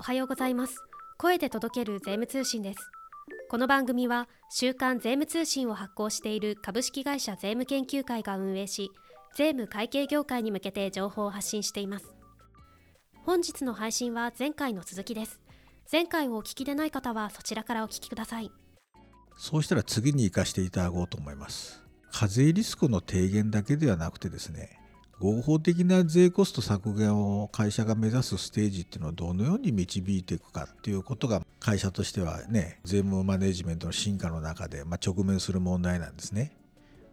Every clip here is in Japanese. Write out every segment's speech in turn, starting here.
おはようございます。声で届ける税務通信です。この番組は週刊税務通信を発行している株式会社税務研究会が運営し税務会計業界に向けて情報を発信しています。本日の配信は前回の続きです。前回をお聞きでない方はそちらからお聞きください。そうしたら次に生かしていただこうと思います。課税リスクの低減だけではなくてですね合法的な税コスト削減を会社が目指すステージっていうのをどのように導いていくかっていうことが会社としてはね税務マネジメントの進化の中でま直面する問題なんですね。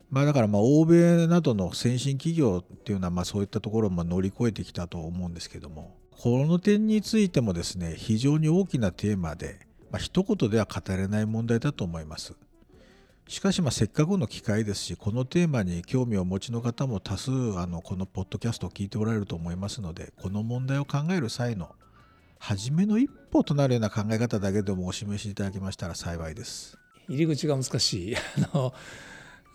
まあ、だからまあ欧米などの先進企業っていうのはまあそういったところも乗り越えてきたと思うんですけどもこの点についてもですね非常に大きなテーマで、まあ、一言では語れない問題だと思います。しかしまあせっかくの機会ですしこのテーマに興味をお持ちの方も多数あのこのポッドキャストを聞いておられると思いますのでこの問題を考える際の初めの一歩となるような考え方だけでもお示しいただけましたら幸いです。入り口が難しい あの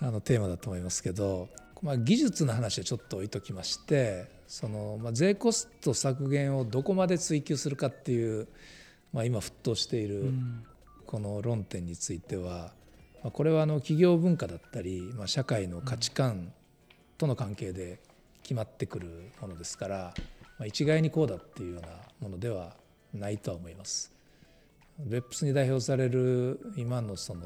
あのテーマだと思いますけど、まあ、技術の話はちょっと置いときましてその、まあ、税コスト削減をどこまで追求するかっていう、まあ、今沸騰しているこの論点については、まこれはあの企業文化だったり、まあ、社会の価値観との関係で決まってくるものですから、まあ、一概にこうだっていうようなものではないとは思います。ベップスに代表される今のその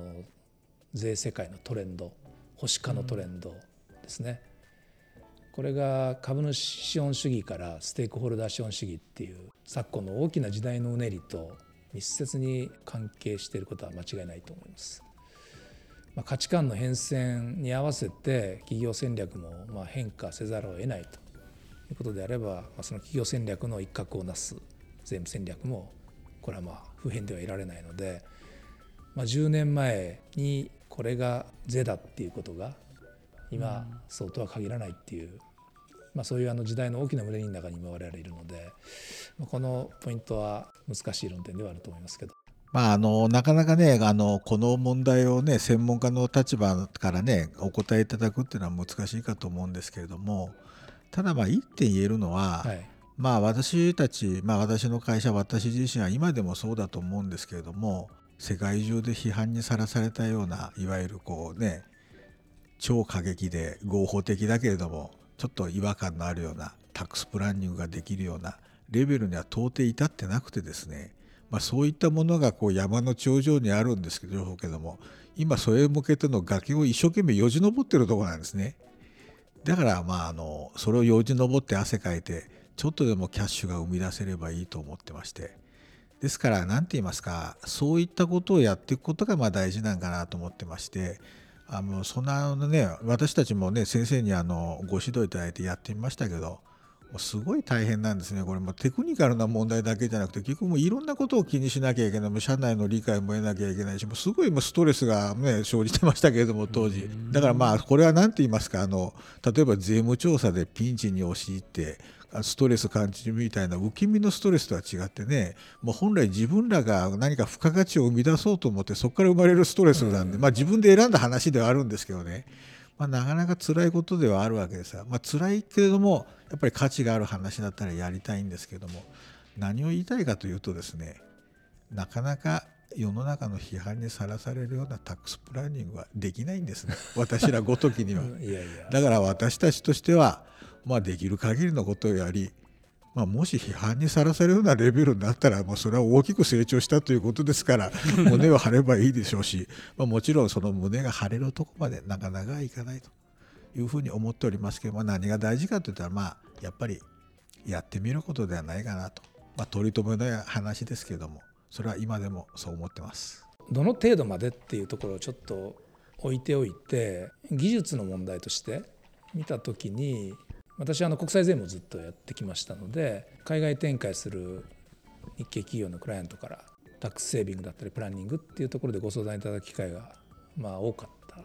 税世界のトレンド保守化のトレンドですね、これが株主資本主義からステークホルダー資本主義っていう昨今の大きな時代のうねりと密接に関係していることは間違いないと思います。まあ、価値観の変遷に合わせて企業戦略もまあ変化せざるを得ないということであれば、まあ、その企業戦略の一角をなす税務戦略もこれはまあ普遍ではいられないので、まあ、10年前にこれが税だっていうことが今そうとは限らないっていう、まあ、そういうあの時代の大きな群れの中に今我々いるのでこのポイントは難しい論点ではあると思いますけど。まあ、あのなかなかねあのこの問題をね専門家の立場からねお答えいただくっていうのは難しいかと思うんですけれどもただまあ一点言えるのは、はい、まあ私たち、まあ、私の会社私自身は今でもそうだと思うんですけれども世界中で批判にさらされたようないわゆるこうね超過激で合法的だけれどもちょっと違和感のあるようなタックスプランニングができるようなレベルには到底至ってなくてですねまあ、そういったものがこう山の頂上にあるんですけどけども。今それへ向けての崖を一生懸命よじ登ってるとこなんですね。だからまああのそれをよじ登って汗かいてちょっとでもキャッシュが生み出せればいいと思ってまして。ですから何て言いますかそういったことをやっていくことがまあ大事なんかなと思ってましてあのそんなね私たちもね先生にあのご指導いただいてやってみましたけどすごい大変なんですね、これもテクニカルな問題だけじゃなくて、結局もういろんなことを気にしなきゃいけない、社内の理解も得なきゃいけないし、もうすごいもうストレスが、ね、生じてましたけれども、当時。だからまあ、これは何て言いますかあの、例えば税務調査でピンチに押し入って、ストレス感じるみたいな受け身のストレスとは違ってねもう本来自分らが何か付加価値を生み出そうと思ってそこから生まれるストレスなんで、まあ、自分で選んだ話ではあるんですけどねまあ、なかなか辛いことではあるわけですが、まあ辛いけれどもやっぱり価値がある話だったらやりたいんですけども何を言いたいかというとですねなかなか世の中の批判にさらされるようなタックスプランニングはできないんですね。私らごときには。いやいや。だから私たちとしては、まあ、できる限りのことをやりまあ、もし批判にさらされるようなレベルになったらもうそれは大きく成長したということですから 胸を張ればいいでしょうし、まあ、もちろんその胸が張れるとこまでなかなかいかないというふうに思っておりますけど、まあ、何が大事かといったらまあやっぱりやってみることではないかなと、まあ、取り留めの話ですけどもそれは今でもそう思ってます。どの程度までっていうところをちょっと置いておいて技術の問題として見た時に私はあの国際税務をずっとやってきましたので海外展開する日系企業のクライアントからタックスセービングだったりプランニングっていうところでご相談いただく機会がまあ多かったん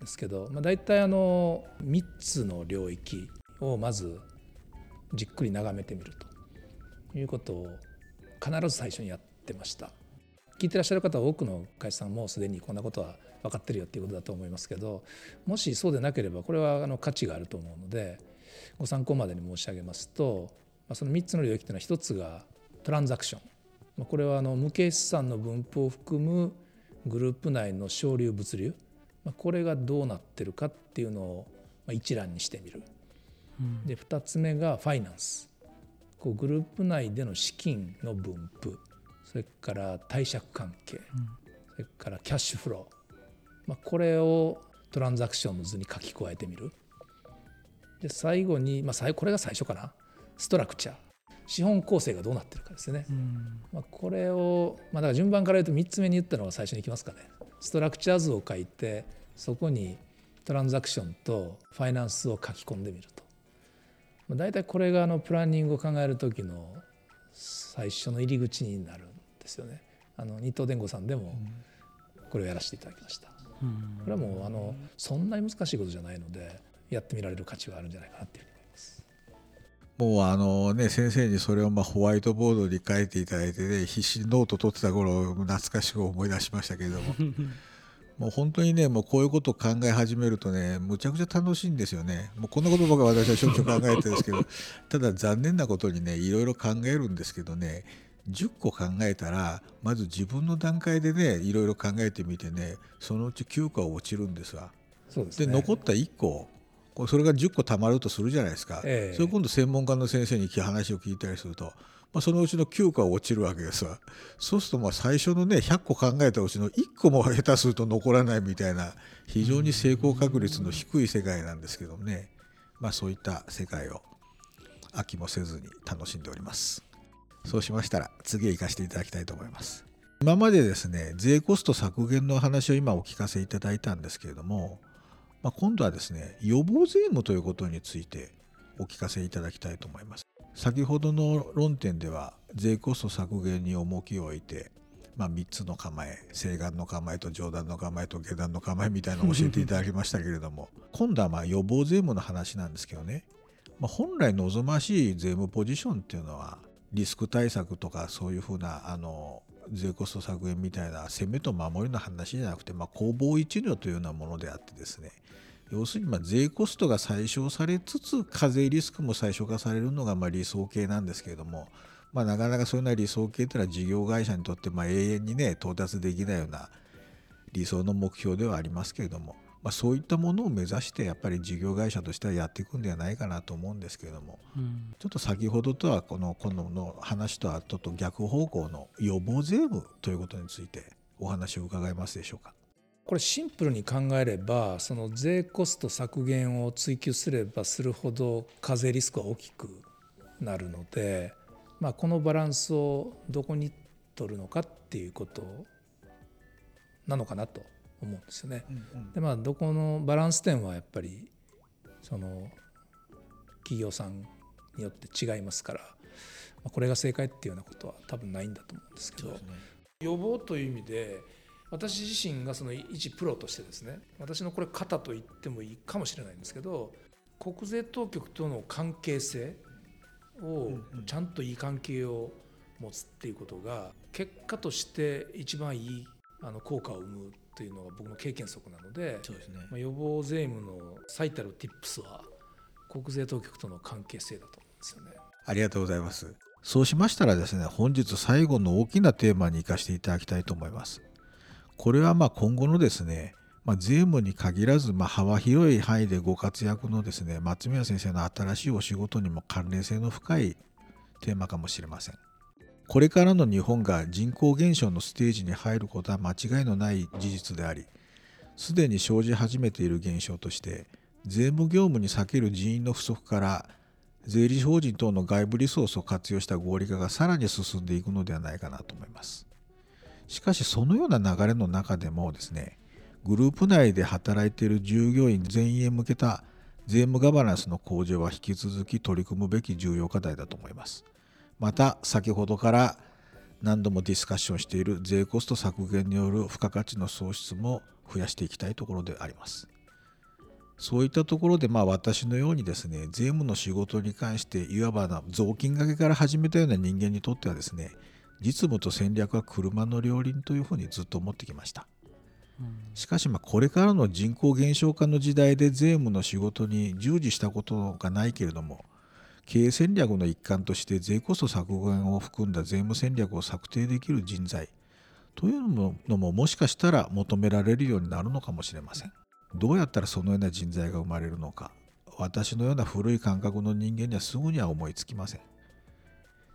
ですけど、まあ、大体あの3つの領域をまずじっくり眺めてみるということを必ず最初にやってました。聞いてらっしゃる方は多くの会社さんもすでにこんなことは分かってるよっていうことだと思いますけどもしそうでなければこれはあの価値があると思うのでご参考までに申し上げますとその3つの領域というのは1つがトランザクション。これはあの無形資産の分布を含むグループ内の省流物流。これがどうなってるかっていうのを一覧にしてみる。で2つ目がファイナンス。こうグループ内での資金の分布。それから貸借関係、それからキャッシュフロー、まあ、これをトランザクションの図に書き加えてみるで最後に、まあ、最これが最初かな。ストラクチャー。資本構成がどうなってるかですね、まあ、これを、まあ、だから順番から言うと3つ目に言ったのが最初にいきますかね。ストラクチャー図を書いてそこにトランザクションとファイナンスを書き込んでみると、まあ、大体これがあのプランニングを考える時の最初の入り口になるんですよね。あの日東電工さんでもこれをやらせていただきました、これはもうあのそんなに難しいことじゃないのでやってみられる価値はあるんじゃないかなっていうもうあのね先生にそれをまあホワイトボードに書いていただいてね必死にノート取ってた頃懐かしく思い出しましたけれども。もう本当にねもうこういうことを考え始めるとねむちゃくちゃ楽しいんですよね。もうこんなことばか私はしょっちゅう考えてるんですけど。ただ残念なことにねいろいろ考えるんですけどね10個考えたらまず自分の段階でねいろいろ考えてみてねそのうち9個は落ちるんですわ。そうですね、で残った1個それが10個たまるとするじゃないですか、ええ、それ今度専門家の先生に話を聞いたりすると、まあ、そのうちの9個は落ちるわけですわ。そうするとまあ最初のね100個考えたうちの1個も下手すると残らないみたいな非常に成功確率の低い世界なんですけどね、まあ、そういった世界を飽きもせずに楽しんでおります。そうしましたら次へ行かせていただきたいと思います。今までですね税コスト削減の話を今お聞かせいただいたんですけれどもまあ、今度はですね予防税務ということについてお聞かせいただきたいと思います。先ほどの論点では税コスト削減に重きを置いて、まあ、3つの構え西岸の構えと上段の構えと下段の構えみたいなのを 教えていただきましたけれども今度はまあ予防税務の話なんですけどね、まあ、本来望ましい税務ポジションっていうのはリスク対策とかそういうふうなあの税コスト削減みたいな攻めと守りの話じゃなくて、まあ、攻防一如というようなものであってですね要するにま税コストが最小されつつ課税リスクも最小化されるのがま理想形なんですけれども、まあ、なかなかそういうような理想形というのは事業会社にとってま永遠にね到達できないような理想の目標ではありますけれども、まあ、そういったものを目指してやっぱり事業会社としてはやっていくんではないかなと思うんですけれども、うん、ちょっと先ほどとはこの今度の話とはちょっと逆方向の予防税務ということについてお話を伺えますでしょうか？これシンプルに考えればその税コスト削減を追求すればするほど課税リスクは大きくなるので、まあ、このバランスをどこに取るのかっていうことなのかなと思うんですよね。うんうん、でまあどこのバランス点はやっぱりその企業さんによって違いますから、まあ、これが正解っていうようなことは多分ないんだと思うんですけど、ね、予防という意味で私自身がその一プロとしてですね私のこれ肩と言ってもいいかもしれないんですけど国税当局との関係性をちゃんといい関係を持つっていうことが結果として一番いいあの効果を生むというのが僕の経験則なのでそうですね、まあ、予防税務の最たる tips は国税当局との関係性だと思うんですよね。ありがとうございます。そうしましたらですね本日最後の大きなテーマに生かしていただきたいと思います。これはま今後のですね、まあ、税務に限らず、ま幅広い範囲でご活躍のですね松宮先生の新しいお仕事にも関連性の深いテーマかもしれません。これからの日本が人口減少のステージに入ることは間違いのない事実であり、すでに生じ始めている現象として、税務業務に避ける人員の不足から税理士法人等の外部リソースを活用した合理化がさらに進んでいくのではないかなと思います。しかしそのような流れの中でもですねグループ内で働いている従業員全員へ向けた税務ガバナンスの向上は引き続き取り組むべき重要課題だと思います。また先ほどから何度もディスカッションしている税コスト削減による付加価値の創出も増やしていきたいところであります。そういったところでまあ私のようにですね税務の仕事に関していわばな雑巾がけから始めたような人間にとってはですね実務と戦略は車の両輪というふうにずっと思ってきました。しかしまこれからの人口減少化の時代で税務の仕事に従事したことがないけれども経営戦略の一環として税コスト削減を含んだ税務戦略を策定できる人材というのももしかしたら求められるようになるのかもしれません。どうやったらそのような人材が生まれるのか私のような古い感覚の人間にはすぐには思いつきません。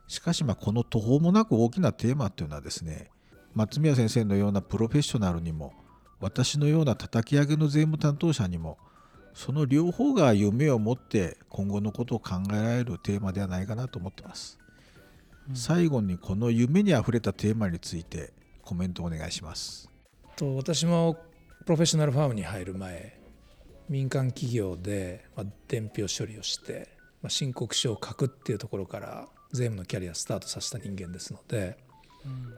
しかしまあこの途方もなく大きなテーマというのはですね松宮先生のようなプロフェッショナルにも私のような叩き上げの税務担当者にもその両方が夢を持って今後のことを考えられるテーマではないかなと思ってます。うん、最後にこの夢にあふれたテーマについてコメントお願いします。と私もプロフェッショナルファームに入る前民間企業で、ま伝票処理をして、ま申告書を書くっていうところから税務のキャリアスタートさせた人間ですので、うん、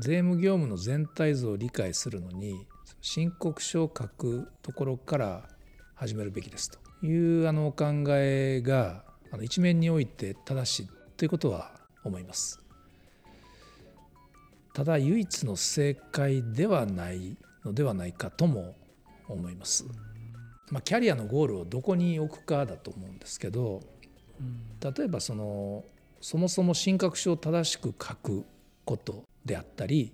税務業務の全体像を理解するのに申告書を書くところから始めるべきですというあのお考えがあの一面において正しいということは思います。ただ唯一の正解ではないのではないかとも思います。まあ、キャリアのゴールをどこに置くかだと思うんですけど例えばそのそもそも申告書を正しく書くことであったり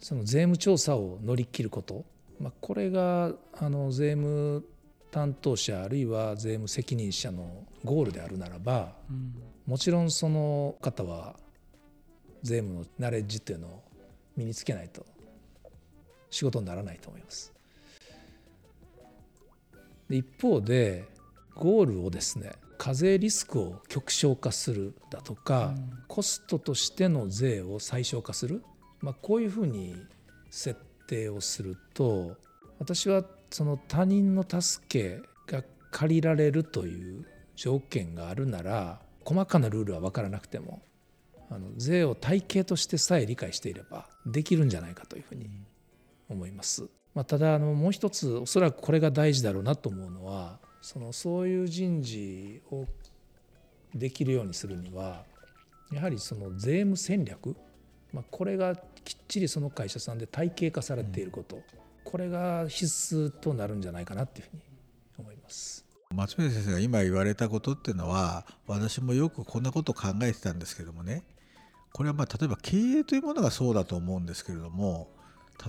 その税務調査を乗り切ること、まあ、これがあの税務担当者あるいは税務責任者のゴールであるならば、うん、もちろんその方は税務のナレッジっていうのを身につけないと仕事にならないと思います。一方でゴールをですね課税リスクを極小化するだとか、うん、コストとしての税を最小化する、まあ、こういうふうに設定をすると私はその他人の助けが借りられるという条件があるなら細かなルールは分からなくてもあの税を体系としてさえ理解していればできるんじゃないかというふうに思います。まあ、ただあのもう一つおそらくこれが大事だろうなと思うのはそのそういう人事をできるようにするにはやはりその税務戦略、まあ、これがきっちりその会社さんで体系化されていること、うん、これが必須となるんじゃないかなっていうふうに思います。松村先生が今言われたことっていうのは私もよくこんなことを考えてたんですけどもねこれはまあ例えば経営というものがそうだと思うんですけれども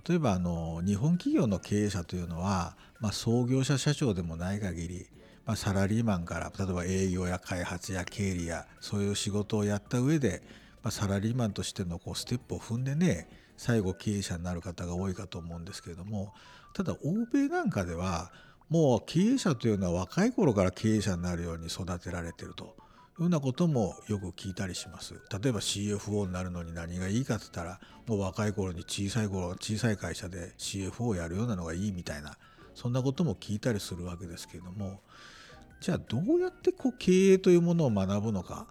例えばあの日本企業の経営者というのは、まあ、創業者社長でもない限り、まあ、サラリーマンから例えば営業や開発や経理やそういう仕事をやった上で、まあ、サラリーマンとしてのこうステップを踏んでね最後経営者になる方が多いかと思うんですけれどもただ欧米なんかではもう経営者というのは若い頃から経営者になるように育てられてると。ようなこともよく聞いたりします。例えば CFO になるのに何がいいかって言ったらもう若い頃に小さい頃小さい会社で CFO をやるようなのがいいみたいなそんなことも聞いたりするわけですけれどもじゃあどうやってこう経営というものを学ぶのか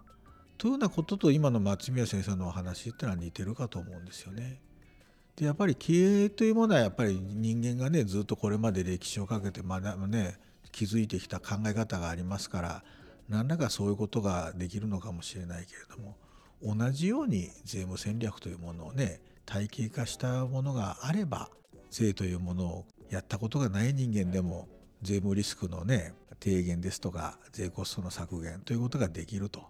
というようなことと今の松宮先生のお話っていうのは似てるかと思うんですよね。でやっぱり経営というものはやっぱり人間がねずっとこれまで歴史をかけて学ぶね築いてきた考え方がありますから何らかそういうことができるのかもしれないけれども同じように税務戦略というものをね体系化したものがあれば税というものをやったことがない人間でも税務リスクのね低減ですとか税コストの削減ということができると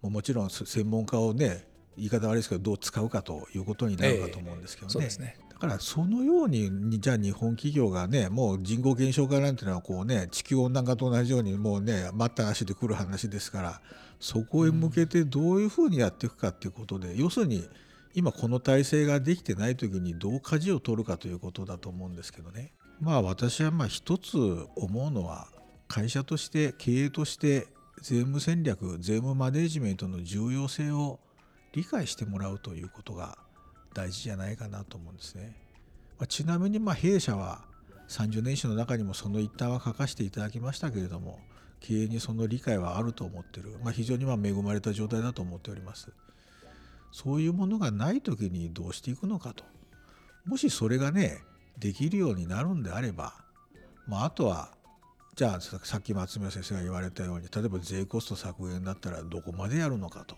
もちろん専門家をね言い方悪いですけどどう使うかということになるかと思うんですけどね。えねだからそのようにじゃあ日本企業がねもう人口減少化なんていうのはこうね地球温暖化と同じようにもうね待ったなしで来る話ですからそこへ向けてどういうふうにやっていくかっていうことで、要するに今この体制ができてない時にどう舵を取るかということだと思うんですけどね。まあ私はまあ一つ思うのは会社として経営として税務戦略税務マネジメントの重要性を理解してもらうということが大事じゃないかなと思うんですね。まあ、ちなみにまあ弊社は30年史の中にもその一端は書かせていただきましたけれども経営にその理解はあると思ってる、まあ、非常にま恵まれた状態だと思っております。そういうものがない時にどうしていくのかと。もしそれがねできるようになるんであれば、まあ、あとはじゃあさっき松宮先生が言われたように例えば税コスト削減だったらどこまでやるのかと。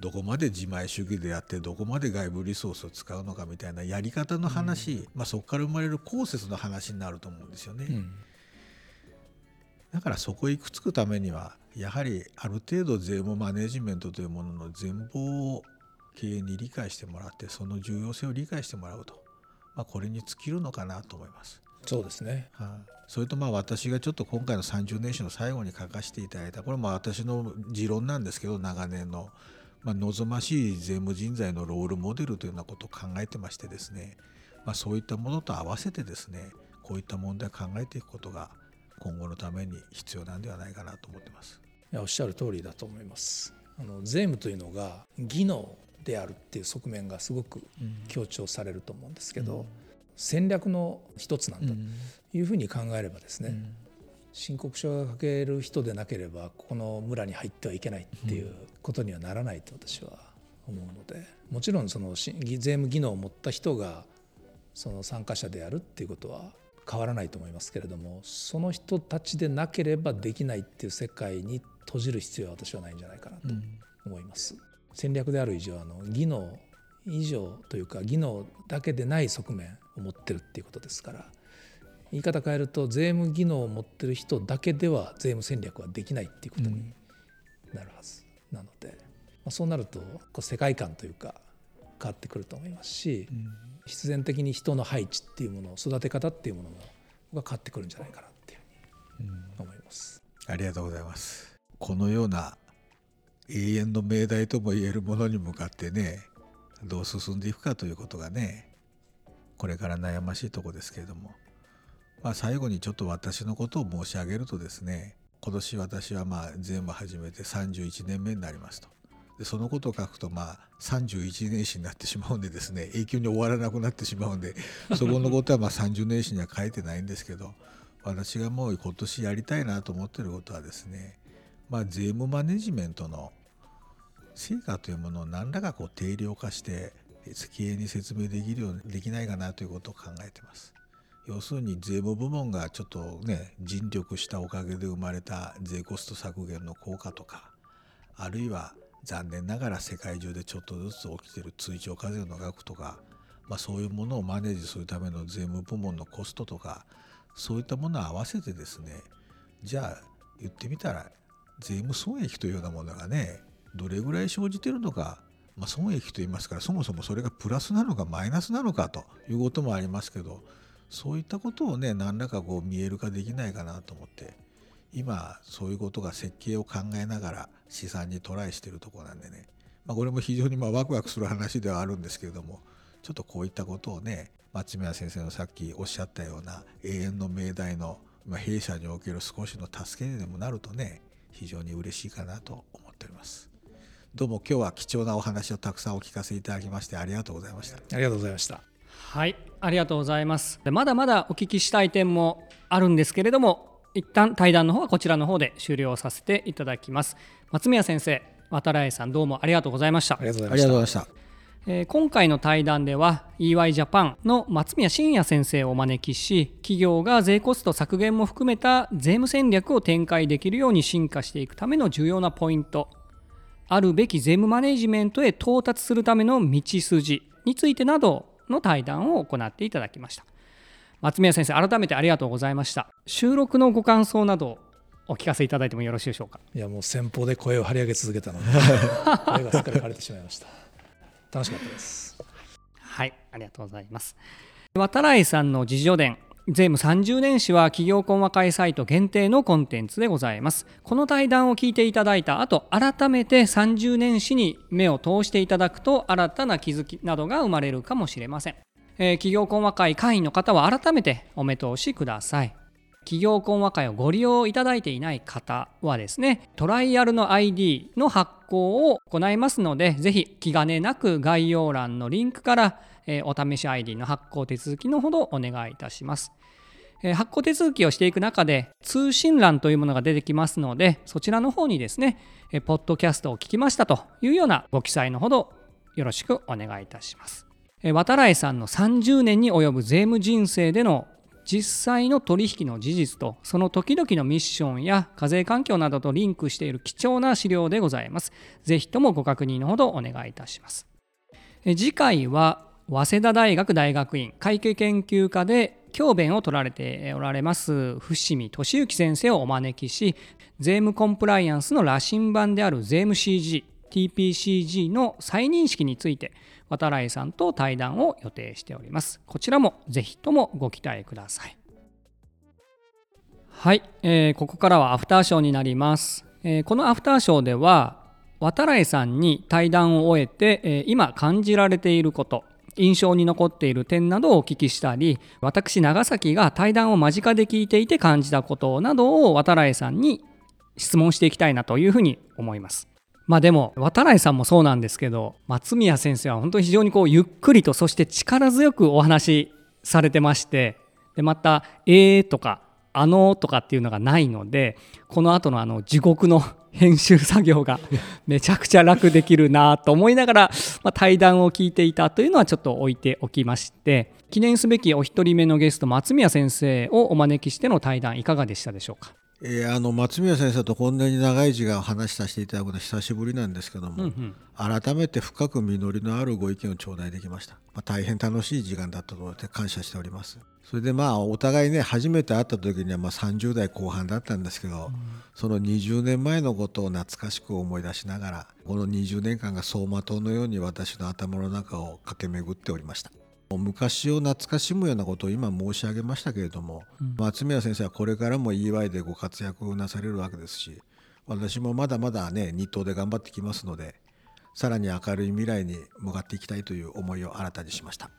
どこまで自前主義でやってどこまで外部リソースを使うのかみたいなやり方の話、うん、まあ、そこから生まれる後節の話になると思うんですよね。うん、だからそこへ行くつくためにはやはりある程度税務マネジメントというものの全貌を経営に理解してもらってその重要性を理解してもらうと、まあ、これに尽きるのかなと思います。そうですね、はあ、それとまあ私がちょっと今回の30年史の最後に書かせていただいたこれも私の持論なんですけど長年の、まあ、望ましい税務人材のロールモデルというようなことを考えてましてですね、まあ、そういったものと合わせてですねこういった問題を考えていくことが今後のために必要なんではないかなと思ってます。いやおっしゃる通りだと思います。あの税務というのが技能であるっていう側面がすごく強調されると思うんですけど、うん、戦略の一つなんだというふうに考えればですね、うん、申告書が書ける人でなければこの村に入ってはいけないっていうことにはならないと私は思うのでもちろんその税務技能を持った人がその参加者であるっていうことは変わらないと思いますけれどもその人たちでなければできないっていう世界に閉じる必要は私はないんじゃないかなと思います。うん、戦略である以上あの技能以上というか技能だけでない側面を持ってるっていうことですから言い方変えると税務技能を持ってる人だけでは税務戦略はできないっていうことになるはずなので、まあ、そうなると世界観というか変わってくると思いますし、必然的に人の配置っていうもの育て方っていうものもが変わってくるんじゃないかなっていうふうに思います、ありがとうございます。このような永遠の命題とも言えるものに向かってねどう進んでいくかということがねこれから悩ましいとこですけれども、まあ、最後にちょっと私のことを申し上げるとですね今年私はまあ全部始めて31年目になりますと。でそのことを書くとまあ31年史になってしまうんでですね永久に終わらなくなってしまうんで そこのことはまあ30年史には書いてないんですけど私がもう今年やりたいなと思ってることはですねまあ税務マネジメントの成果というものを何らかこう定量化して経営に説明できるようにできないかなということを考えてます。要するに税務部門がちょっとね尽力したおかげで生まれた税コスト削減の効果とかあるいは残念ながら世界中でちょっとずつ起きてる追徴課税の額とか、まあ、そういうものをマネージするための税務部門のコストとかそういったものを合わせてですねじゃあ言ってみたら税務損益というようなものがねどれぐらい生じてるのか、まあ、損益といいますからそもそもそれがプラスなのかマイナスなのかということもありますけどそういったことをね何らかこう見える化できないかなと思って今そういうことが設計を考えながら試算にトライしてるとこなんでね、まあ、これも非常にまあワクワクする話ではあるんですけれどもちょっとこういったことをね松宮先生のさっきおっしゃったような永遠の命題の、まあ、弊社における少しの助けにでもなるとね非常に嬉しいかなと思っております。どうも今日は貴重なお話をたくさんお聞かせいただきましてありがとうございました。ありがとうございました。はいありがとうございます。まだまだお聞きしたい点もあるんですけれども一旦対談の方はこちらの方で終了させていただきます。松宮先生渡来さんどうもありがとうございました。ありがとうございました。えー、今回の対談では EY ジャパンの松宮真也先生をお招きし企業が税コスト削減も含めた税務戦略を展開できるように進化していくための重要なポイントあるべき税務マネジメントへ到達するための道筋についてなどの対談を行っていただきました。松宮先生改めてありがとうございました。収録のご感想などお聞かせいただいてもよろしいでしょうか？いやもう先方で声を張り上げ続けたので 声がすっかり枯れてしまいました。楽しかったです。はいありがとうございます。渡来さんの自助伝税務30年史は企業コンマ会サイト限定のコンテンツでございますこの対談を聞いていただいた後改めて30年史に目を通していただくと新たな気づきなどが生まれるかもしれませんえー、企業コンマ会会員の方は改めてお目通しください。企業コンマ会をご利用いただいていない方はですね、トライアルの ID の発行を行いますので、ぜひ気兼ねなく概要欄のリンクから、えー、お試し ID の発行手続きのほどお願いいたします。発行手続きをしていく中で通信欄というものが出てきますので、そちらの方にですね、ポッドキャストを聞きましたというようなご記載のほどよろしくお願いいたします。渡来さんの30年に及ぶ税務人生での実際の取引の事実とその時々のミッションや課税環境などとリンクしている貴重な資料でございます。ぜひともご確認のほどお願いいたします。次回は早稲田大学大学院会計研究科で教鞭を取られておられます。伏見俊之先生をお招きし税務コンプライアンスの羅針盤である税務 CG TPCG の再認識について渡来さんと対談を予定しております。こちらもぜひともご期待ください。はい、えー、ここからはアフターショーになります、えー、このアフターショーでは渡来さんに対談を終えて、えー、今感じられていること印象に残っている点などをお聞きしたり私長崎が対談を間近で聞いていて感じたことなどを渡来さんに質問していきたいなというふうに思います。まあでも渡来さんもそうなんですけど松宮先生は本当に非常にこうゆっくりとそして力強くお話しされてましてでまた「えー」とか「あの」とかっていうのがないのでこの後のあの地獄の編集作業が めちゃくちゃ楽できるなと思いながら、まあ、対談を聞いていたというのはちょっと置いておきまして記念すべきお一人目のゲスト松宮先生をお招きしての対談いかがでしたでしょうか？えー、あの松宮先生とこんなに長い時間話させていただくのは久しぶりなんですけども、うんうん、改めて深く実りのあるご意見を頂戴できました、まあ、大変楽しい時間だったと思って感謝しております。それでまあお互いね初めて会った時にはまあ30代後半だったんですけど、うん、その20年前のことを懐かしく思い出しながらこの20年間が走馬灯のように私の頭の中を駆け巡っておりました昔を懐かしむようなことを今申し上げましたけれども、うん、松宮先生はこれからも EY でご活躍をなされるわけですし私もまだまだね日東で頑張ってきますのでさらに明るい未来に向かっていきたいという思いを新たにしました。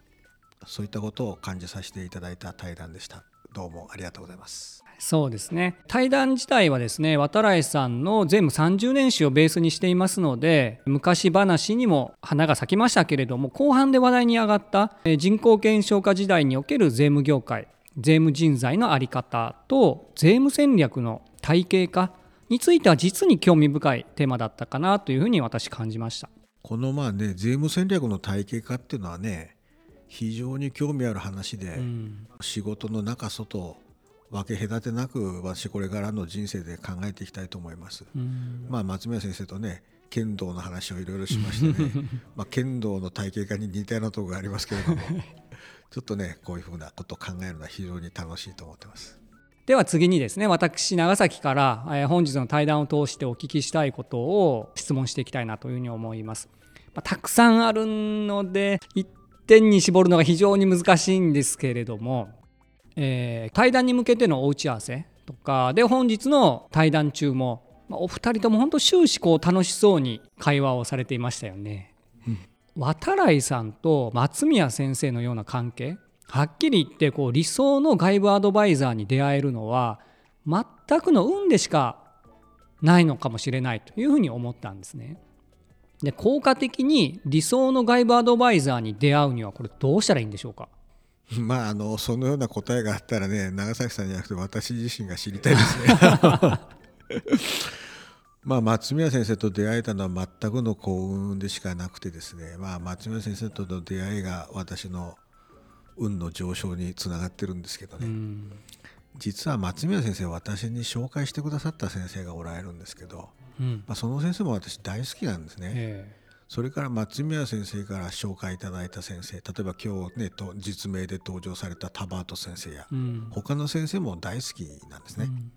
そういったことを感じさせていただいた対談でした。どうもありがとうございますそうですね。対談自体はですね渡来さんの全部30年史をベースにしていますので昔話にも花が咲きましたけれども後半で話題に上がった人口減少化時代における税務業界税務人材の在り方と税務戦略の体系化については実に興味深いテーマだったかなというふうに私感じました。このまあね税務戦略の体系化っていうのはね非常に興味ある話で、うん、仕事の中外分け隔てなく私これからの人生で考えていきたいと思います。まあ松宮先生とね剣道の話をいろいろしましてね まあ剣道の体系化に似たようなところがありますけれども ちょっとねこういうふうなことを考えるのは非常に楽しいと思ってます。では次にですね私長崎から本日の対談を通してお聞きしたいことを質問していきたいなというふうに思います。まあ、たくさんあるので一点に絞るのが非常に難しいんですけれどもえー、対談に向けてのお打ち合わせとかで本日の対談中も、まあ、お二人とも本当終始こう楽しそうに会話をされていましたよね。うん、渡来さんと松宮先生のような関係はっきり言ってこう理想の外部アドバイザーに出会えるのは全くの運でしかないのかもしれないというふうに思ったんですね。で効果的に理想の外部アドバイザーに出会うにはこれどうしたらいいんでしょうか？まああのそのような答えがあったらね長崎さんじゃなくて私自身が知りたいですね。まあ松宮先生と出会えたのは全くの幸運でしかなくてですね、まあ、松宮先生との出会いが私の運の上昇につながってるんですけどね、実は松宮先生私に紹介してくださった先生がおられるんですけど、うん、まあ、その先生も私大好きなんですね。えーそれから松宮先生から紹介いただいた先生例えば今日ねと実名で登場されたタバート先生や、うん、他の先生も大好きなんですね。うん、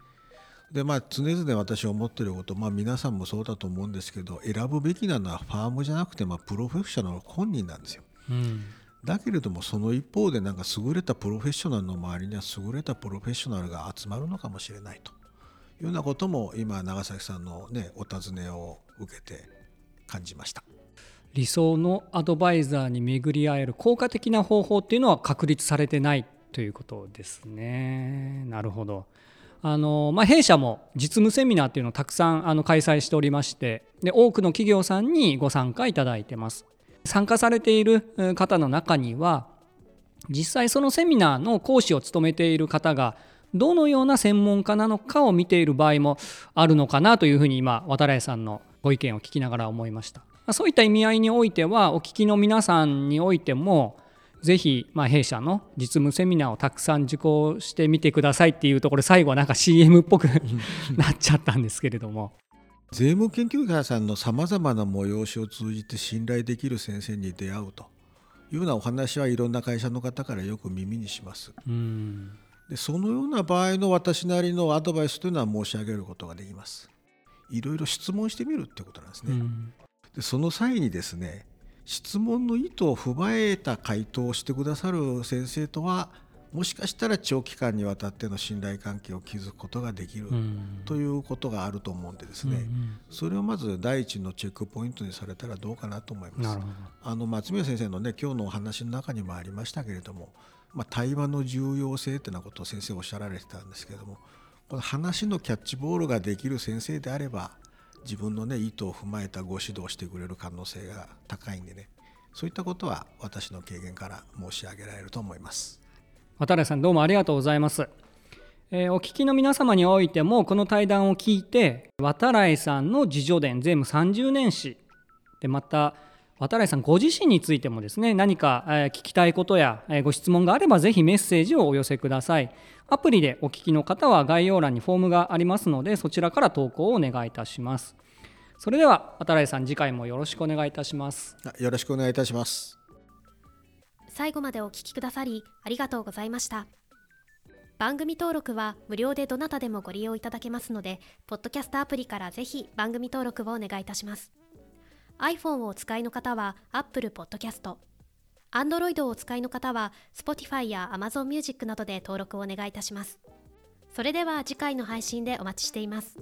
でまあ常々私思ってること、まあ、皆さんもそうだと思うんですけど選ぶべきなのはファームじゃなくて、まあ、プロフェッショナル本人なんですよ。うんだけれどもその一方でなんか優れたプロフェッショナルの周りには優れたプロフェッショナルが集まるのかもしれないというようなことも今長崎さんのねお尋ねを受けて感じました。理想のアドバイザーに巡り合える効果的な方法っていうのは確立されてないということですね。なるほど。あのまあ、弊社も実務セミナーっていうのをたくさんあの開催しておりましてで多くの企業さんにご参加いただいてます参加されている方の中には実際そのセミナーの講師を務めている方がどのような専門家なのかを見ている場合もあるのかなというふうに今渡来さんのご意見を聞きながら思いましたそういった意味合いにおいてはお聞きの皆さんにおいてもぜひ、まあ、弊社の実務セミナーをたくさん受講してみてくださいっていうところ最後はなんか CM っぽく なっちゃったんですけれども。税務研究会さんのさまざまな催しを通じて信頼できる先生に出会うというようなお話はいろんな会社の方からよく耳にします。でそのような場合の私なりのアドバイスというのは申し上げることができます。いろいろ質問してみるってことなんですね。でその際にですね質問の意図を踏まえた回答をしてくださる先生とはもしかしたら長期間にわたっての信頼関係を築くことができるということがあると思うんでですね、それをまず第一のチェックポイントにされたらどうかなと思います。あの松宮先生のね今日のお話の中にもありましたけれども、まあ、対話の重要性ってなことを先生おっしゃられてたんですけれどもこの話のキャッチボールができる先生であれば自分のね意図を踏まえたご指導してくれる可能性が高いんでねそういったことは私の経験から申し上げられると思います。渡辺さんどうもありがとうございます、えー、お聞きの皆様においてもこの対談を聞いて渡来さんの自助伝全部30年史でまた渡来さんご自身についてもですね何か、えー、聞きたいことや、えー、ご質問があればぜひメッセージをお寄せください。アプリでお聞きの方は概要欄にフォームがありますのでそちらから投稿をお願いいたします。それでは渡来さん次回もよろしくお願いいたします。よろしくお願いいたします。最後までお聞きくださりありがとうございました。番組登録は無料でどなたでもご利用いただけますのでポッドキャストアプリからぜひ番組登録をお願いいたします iPhone をお使いの方は Apple Podcast Android をお使いの方は Spotify や Amazon Music などで登録をお願いいたしますそれでは次回の配信でお待ちしています。